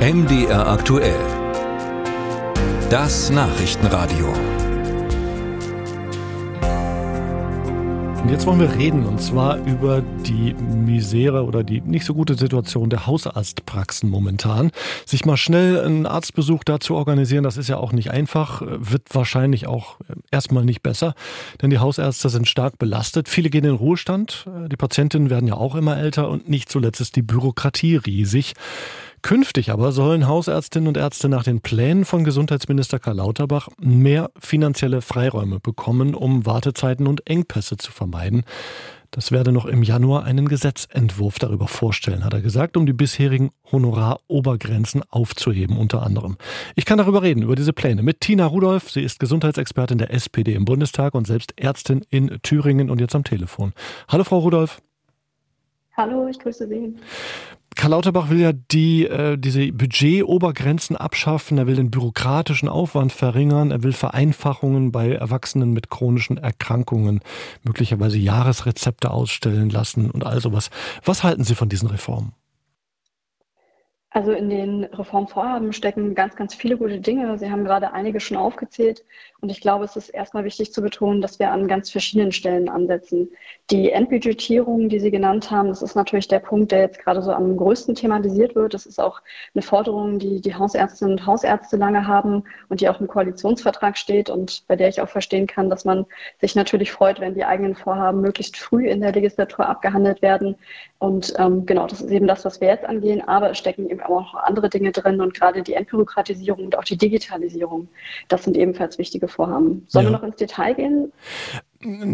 MDR aktuell. Das Nachrichtenradio. Und jetzt wollen wir reden, und zwar über die Misere oder die nicht so gute Situation der Hausarztpraxen momentan. Sich mal schnell einen Arztbesuch dazu organisieren, das ist ja auch nicht einfach, wird wahrscheinlich auch erstmal nicht besser, denn die Hausärzte sind stark belastet. Viele gehen in Ruhestand, die Patientinnen werden ja auch immer älter und nicht zuletzt ist die Bürokratie riesig. Künftig aber sollen Hausärztinnen und Ärzte nach den Plänen von Gesundheitsminister Karl Lauterbach mehr finanzielle Freiräume bekommen, um Wartezeiten und Engpässe zu vermeiden. Das werde noch im Januar einen Gesetzentwurf darüber vorstellen, hat er gesagt, um die bisherigen Honorarobergrenzen aufzuheben, unter anderem. Ich kann darüber reden, über diese Pläne, mit Tina Rudolph. Sie ist Gesundheitsexpertin der SPD im Bundestag und selbst Ärztin in Thüringen und jetzt am Telefon. Hallo, Frau Rudolph. Hallo, ich grüße Sie. Karl Lauterbach will ja die, äh, diese Budgetobergrenzen abschaffen, er will den bürokratischen Aufwand verringern, er will Vereinfachungen bei Erwachsenen mit chronischen Erkrankungen, möglicherweise Jahresrezepte ausstellen lassen und all sowas. Was halten Sie von diesen Reformen? Also in den Reformvorhaben stecken ganz, ganz viele gute Dinge. Sie haben gerade einige schon aufgezählt. Und ich glaube, es ist erstmal wichtig zu betonen, dass wir an ganz verschiedenen Stellen ansetzen. Die Endbudgetierung, die Sie genannt haben, das ist natürlich der Punkt, der jetzt gerade so am größten thematisiert wird. Das ist auch eine Forderung, die die Hausärztinnen und Hausärzte lange haben und die auch im Koalitionsvertrag steht und bei der ich auch verstehen kann, dass man sich natürlich freut, wenn die eigenen Vorhaben möglichst früh in der Legislatur abgehandelt werden. Und ähm, genau, das ist eben das, was wir jetzt angehen. Aber es stecken eben aber auch andere Dinge drin und gerade die Entbürokratisierung und auch die Digitalisierung, das sind ebenfalls wichtige Vorhaben. Sollen ja. wir noch ins Detail gehen?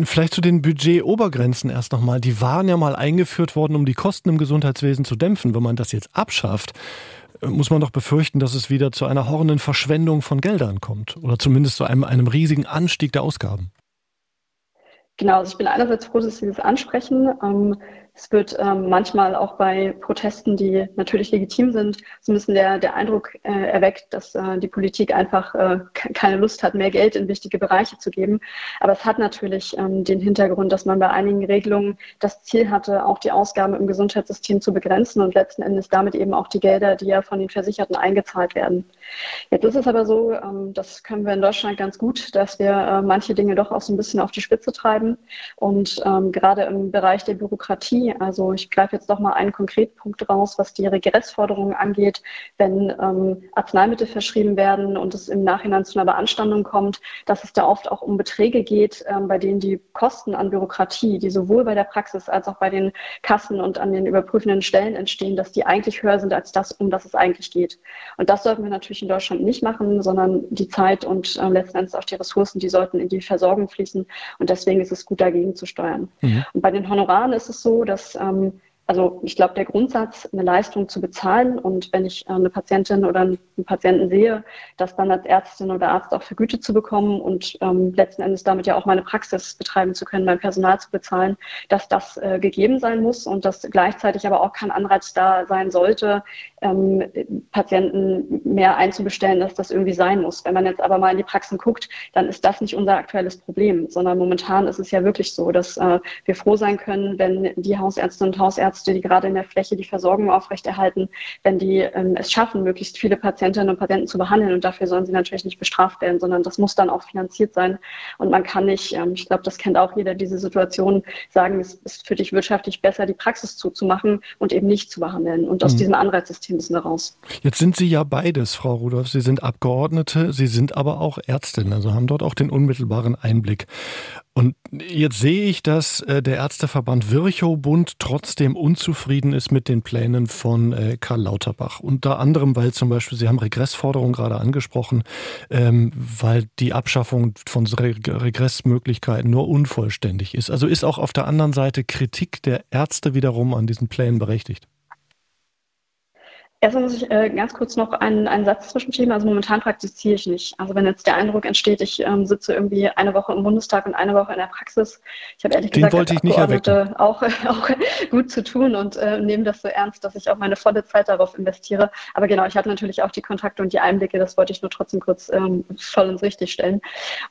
Vielleicht zu den Budgetobergrenzen erst nochmal. Die waren ja mal eingeführt worden, um die Kosten im Gesundheitswesen zu dämpfen. Wenn man das jetzt abschafft, muss man doch befürchten, dass es wieder zu einer horrenden Verschwendung von Geldern kommt oder zumindest zu einem, einem riesigen Anstieg der Ausgaben. Genau, also ich bin einerseits froh, dass Sie das ansprechen. Ähm, es wird ähm, manchmal auch bei Protesten, die natürlich legitim sind, so ein bisschen der, der Eindruck äh, erweckt, dass äh, die Politik einfach äh, keine Lust hat, mehr Geld in wichtige Bereiche zu geben. Aber es hat natürlich ähm, den Hintergrund, dass man bei einigen Regelungen das Ziel hatte, auch die Ausgaben im Gesundheitssystem zu begrenzen und letzten Endes damit eben auch die Gelder, die ja von den Versicherten eingezahlt werden. Jetzt ist es aber so, ähm, das können wir in Deutschland ganz gut, dass wir äh, manche Dinge doch auch so ein bisschen auf die Spitze treiben. Und ähm, gerade im Bereich der Bürokratie also ich greife jetzt doch mal einen Konkretpunkt raus, was die Regressforderungen angeht. Wenn ähm, Arzneimittel verschrieben werden und es im Nachhinein zu einer Beanstandung kommt, dass es da oft auch um Beträge geht, ähm, bei denen die Kosten an Bürokratie, die sowohl bei der Praxis als auch bei den Kassen und an den überprüfenden Stellen entstehen, dass die eigentlich höher sind als das, um das es eigentlich geht. Und das sollten wir natürlich in Deutschland nicht machen, sondern die Zeit und äh, letzten Endes auch die Ressourcen, die sollten in die Versorgung fließen. Und deswegen ist es gut, dagegen zu steuern. Mhm. Und bei den Honoraren ist es so, dass dass ähm, also ich glaube, der Grundsatz, eine Leistung zu bezahlen und wenn ich äh, eine Patientin oder einen Patienten sehe, das dann als Ärztin oder Arzt auch vergütet zu bekommen und ähm, letzten Endes damit ja auch meine Praxis betreiben zu können, mein Personal zu bezahlen, dass das äh, gegeben sein muss und dass gleichzeitig aber auch kein Anreiz da sein sollte, ähm, Patienten mehr einzubestellen, dass das irgendwie sein muss. Wenn man jetzt aber mal in die Praxen guckt, dann ist das nicht unser aktuelles Problem, sondern momentan ist es ja wirklich so, dass äh, wir froh sein können, wenn die Hausärztinnen und Hausärzte Ärzte, die gerade in der Fläche die Versorgung aufrechterhalten, wenn die ähm, es schaffen, möglichst viele Patientinnen und Patienten zu behandeln. Und dafür sollen sie natürlich nicht bestraft werden, sondern das muss dann auch finanziert sein. Und man kann nicht, ähm, ich glaube, das kennt auch jeder, diese Situation, sagen, es ist für dich wirtschaftlich besser, die Praxis zuzumachen und eben nicht zu behandeln. Und aus mhm. diesem Anreizsystem müssen wir raus. Jetzt sind Sie ja beides, Frau Rudolph. Sie sind Abgeordnete, Sie sind aber auch Ärztin, also haben dort auch den unmittelbaren Einblick. Und jetzt sehe ich, dass äh, der Ärzteverband Virchow-Bund trotzdem unzufrieden ist mit den Plänen von äh, Karl Lauterbach. Unter anderem, weil zum Beispiel, Sie haben Regressforderungen gerade angesprochen, ähm, weil die Abschaffung von Regressmöglichkeiten nur unvollständig ist. Also ist auch auf der anderen Seite Kritik der Ärzte wiederum an diesen Plänen berechtigt. Erstmal muss ich äh, ganz kurz noch einen, einen Satz zwischenschieben. Also momentan praktiziere ich nicht. Also wenn jetzt der Eindruck entsteht, ich ähm, sitze irgendwie eine Woche im Bundestag und eine Woche in der Praxis. Ich habe ehrlich Den gesagt wollte ich nicht erwecken. auch, auch gut zu tun und äh, nehme das so ernst, dass ich auch meine volle Zeit darauf investiere. Aber genau, ich habe natürlich auch die Kontakte und die Einblicke. Das wollte ich nur trotzdem kurz ähm, voll ins Richtig stellen.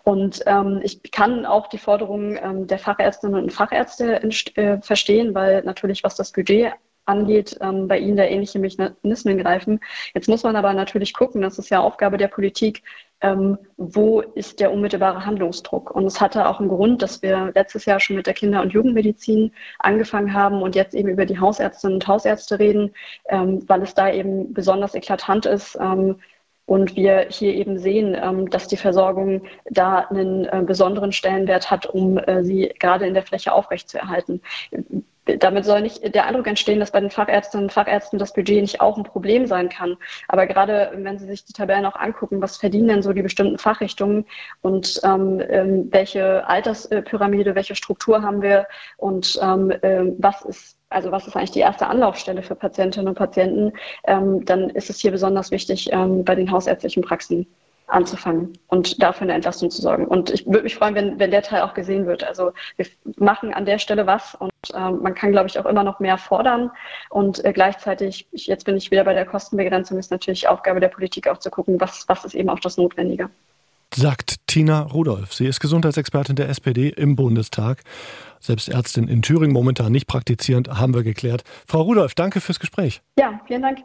Und ähm, ich kann auch die Forderungen ähm, der Fachärztinnen und Fachärzte äh, verstehen, weil natürlich, was das Budget angeht, ähm, bei ihnen da ähnliche Mechanismen greifen. Jetzt muss man aber natürlich gucken, das ist ja Aufgabe der Politik, ähm, wo ist der unmittelbare Handlungsdruck. Und es hatte auch einen Grund, dass wir letztes Jahr schon mit der Kinder- und Jugendmedizin angefangen haben und jetzt eben über die Hausärztinnen und Hausärzte reden, ähm, weil es da eben besonders eklatant ist. Ähm, und wir hier eben sehen, ähm, dass die Versorgung da einen äh, besonderen Stellenwert hat, um äh, sie gerade in der Fläche aufrechtzuerhalten damit soll nicht der Eindruck entstehen, dass bei den Fachärztinnen und Fachärzten das Budget nicht auch ein Problem sein kann. Aber gerade wenn Sie sich die Tabellen auch angucken, was verdienen denn so die bestimmten Fachrichtungen und ähm, ähm, welche Alterspyramide, welche Struktur haben wir und ähm, äh, was ist also was ist eigentlich die erste Anlaufstelle für Patientinnen und Patienten, ähm, dann ist es hier besonders wichtig, ähm, bei den hausärztlichen Praxen anzufangen und dafür eine Entlastung zu sorgen. Und ich würde mich freuen, wenn, wenn der Teil auch gesehen wird. Also wir machen an der Stelle was und äh, man kann, glaube ich, auch immer noch mehr fordern. Und äh, gleichzeitig, ich, jetzt bin ich wieder bei der Kostenbegrenzung, ist natürlich Aufgabe der Politik auch zu gucken, was, was ist eben auch das Notwendige. Sagt Tina Rudolph. Sie ist Gesundheitsexpertin der SPD im Bundestag. Selbst Ärztin in Thüringen, momentan nicht praktizierend, haben wir geklärt. Frau Rudolph, danke fürs Gespräch. Ja, vielen Dank.